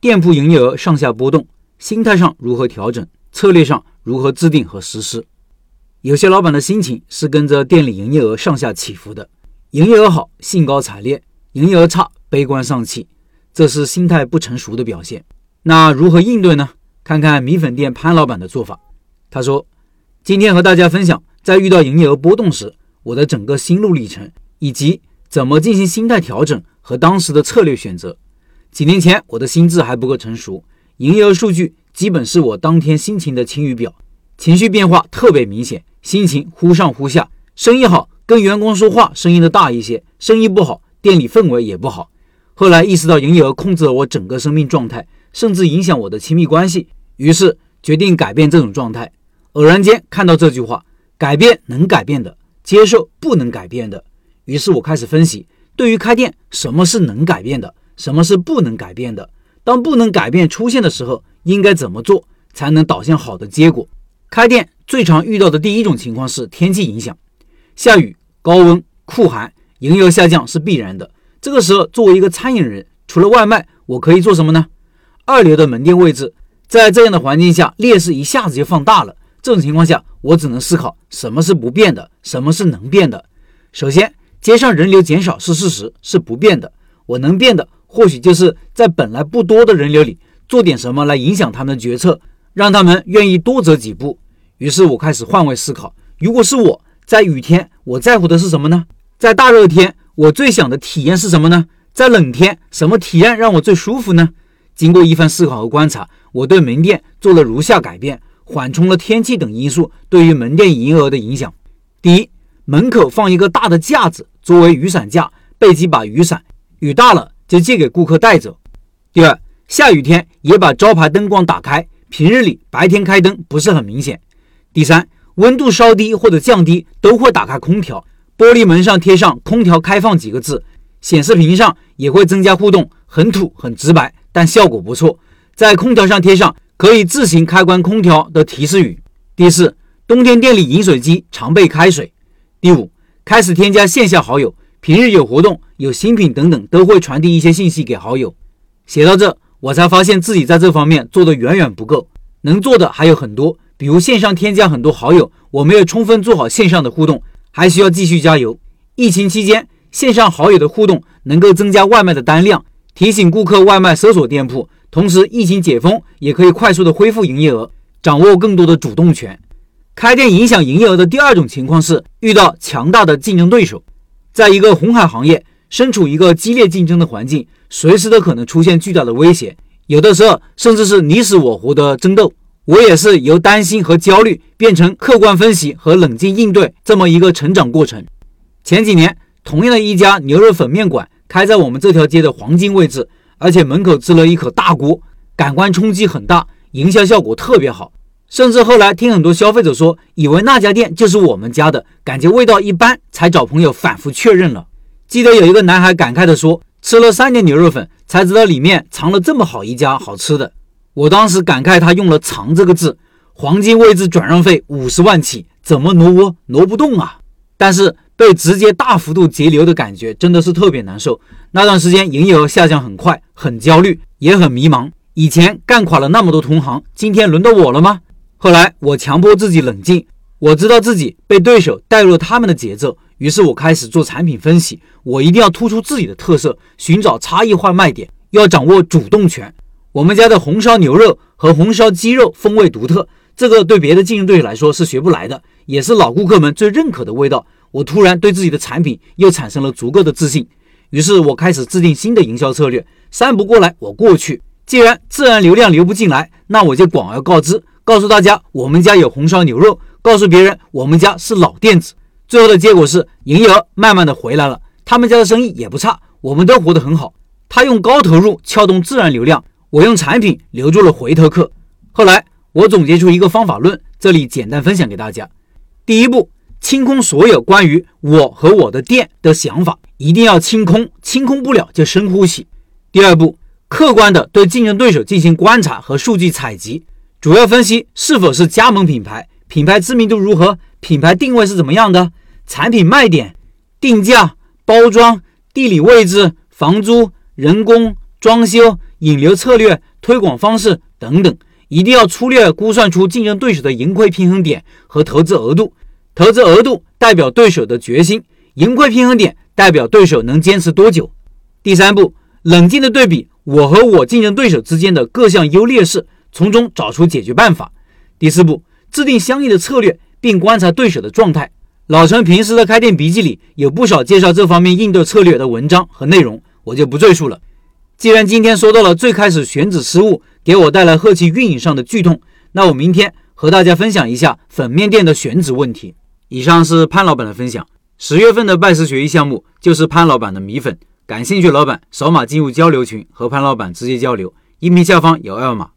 店铺营业额上下波动，心态上如何调整，策略上如何制定和实施。有些老板的心情是跟着店里营业额上下起伏的，营业额好兴高采烈，营业额差悲观丧气，这是心态不成熟的表现。那如何应对呢？看看米粉店潘老板的做法。他说：“今天和大家分享，在遇到营业额波动时，我的整个心路历程，以及怎么进行心态调整和当时的策略选择。几年前，我的心智还不够成熟，营业额数据基本是我当天心情的晴雨表，情绪变化特别明显，心情忽上忽下。生意好，跟员工说话声音的大一些；生意不好，店里氛围也不好。后来意识到营业额控制了我整个生命状态。”甚至影响我的亲密关系，于是决定改变这种状态。偶然间看到这句话：“改变能改变的，接受不能改变的。”于是我开始分析，对于开店，什么是能改变的，什么是不能改变的？当不能改变出现的时候，应该怎么做才能导向好的结果？开店最常遇到的第一种情况是天气影响，下雨、高温、酷寒，营业额下降是必然的。这个时候，作为一个餐饮人，除了外卖，我可以做什么呢？二流的门店位置，在这样的环境下，劣势一下子就放大了。这种情况下，我只能思考什么是不变的，什么是能变的。首先，街上人流减少是事实，是不变的。我能变的，或许就是在本来不多的人流里做点什么来影响他们的决策，让他们愿意多走几步。于是我开始换位思考：如果是我在雨天，我在乎的是什么呢？在大热天，我最想的体验是什么呢？在冷天，什么体验让我最舒服呢？经过一番思考和观察，我对门店做了如下改变，缓冲了天气等因素对于门店营业额的影响。第一，门口放一个大的架子作为雨伞架，备几把雨伞，雨大了就借给顾客带走。第二，下雨天也把招牌灯光打开，平日里白天开灯不是很明显。第三，温度稍低或者降低都会打开空调，玻璃门上贴上“空调开放”几个字，显示屏上也会增加互动，很土很直白。但效果不错，在空调上贴上可以自行开关空调的提示语。第四，冬天店里饮水机常备开水。第五，开始添加线下好友，平日有活动、有新品等等，都会传递一些信息给好友。写到这，我才发现自己在这方面做的远远不够，能做的还有很多，比如线上添加很多好友，我没有充分做好线上的互动，还需要继续加油。疫情期间，线上好友的互动能够增加外卖的单量。提醒顾客外卖搜索店铺，同时疫情解封也可以快速的恢复营业额，掌握更多的主动权。开店影响营业额的第二种情况是遇到强大的竞争对手，在一个红海行业，身处一个激烈竞争的环境，随时都可能出现巨大的威胁，有的时候甚至是你死我活的争斗。我也是由担心和焦虑变成客观分析和冷静应对这么一个成长过程。前几年，同样的一家牛肉粉面馆。开在我们这条街的黄金位置，而且门口支了一口大锅，感官冲击很大，营销效果特别好。甚至后来听很多消费者说，以为那家店就是我们家的，感觉味道一般，才找朋友反复确认了。记得有一个男孩感慨地说：“吃了三年牛肉粉，才知道里面藏了这么好一家好吃的。”我当时感慨他用了“藏”这个字，黄金位置转让费五十万起，怎么挪窝挪不动啊？但是。被直接大幅度截流的感觉真的是特别难受。那段时间营业额下降很快，很焦虑，也很迷茫。以前干垮了那么多同行，今天轮到我了吗？后来我强迫自己冷静，我知道自己被对手带入了他们的节奏，于是我开始做产品分析。我一定要突出自己的特色，寻找差异化卖点，要掌握主动权。我们家的红烧牛肉和红烧鸡肉风味独特，这个对别的竞争对手来说是学不来的，也是老顾客们最认可的味道。我突然对自己的产品又产生了足够的自信，于是我开始制定新的营销策略。三不过来，我过去。既然自然流量流不进来，那我就广而告之，告诉大家我们家有红烧牛肉，告诉别人我们家是老店子。最后的结果是营业额慢慢的回来了，他们家的生意也不差，我们都活得很好。他用高投入撬动自然流量，我用产品留住了回头客。后来我总结出一个方法论，这里简单分享给大家。第一步。清空所有关于我和我的店的想法，一定要清空，清空不了就深呼吸。第二步，客观的对竞争对手进行观察和数据采集，主要分析是否是加盟品牌，品牌知名度如何，品牌定位是怎么样的，产品卖点、定价、包装、地理位置、房租、人工、装修、引流策略、推广方式等等，一定要粗略估算出竞争对手的盈亏平衡点和投资额度。投资额度代表对手的决心，盈亏平衡点代表对手能坚持多久。第三步，冷静的对比我和我竞争对手之间的各项优劣势，从中找出解决办法。第四步，制定相应的策略，并观察对手的状态。老陈平时的开店笔记里有不少介绍这方面应对策略的文章和内容，我就不赘述了。既然今天说到了最开始选址失误给我带来后期运营上的剧痛，那我明天和大家分享一下粉面店的选址问题。以上是潘老板的分享。十月份的拜师学艺项目就是潘老板的米粉，感兴趣老板扫码进入交流群和潘老板直接交流，音频下方有二维码。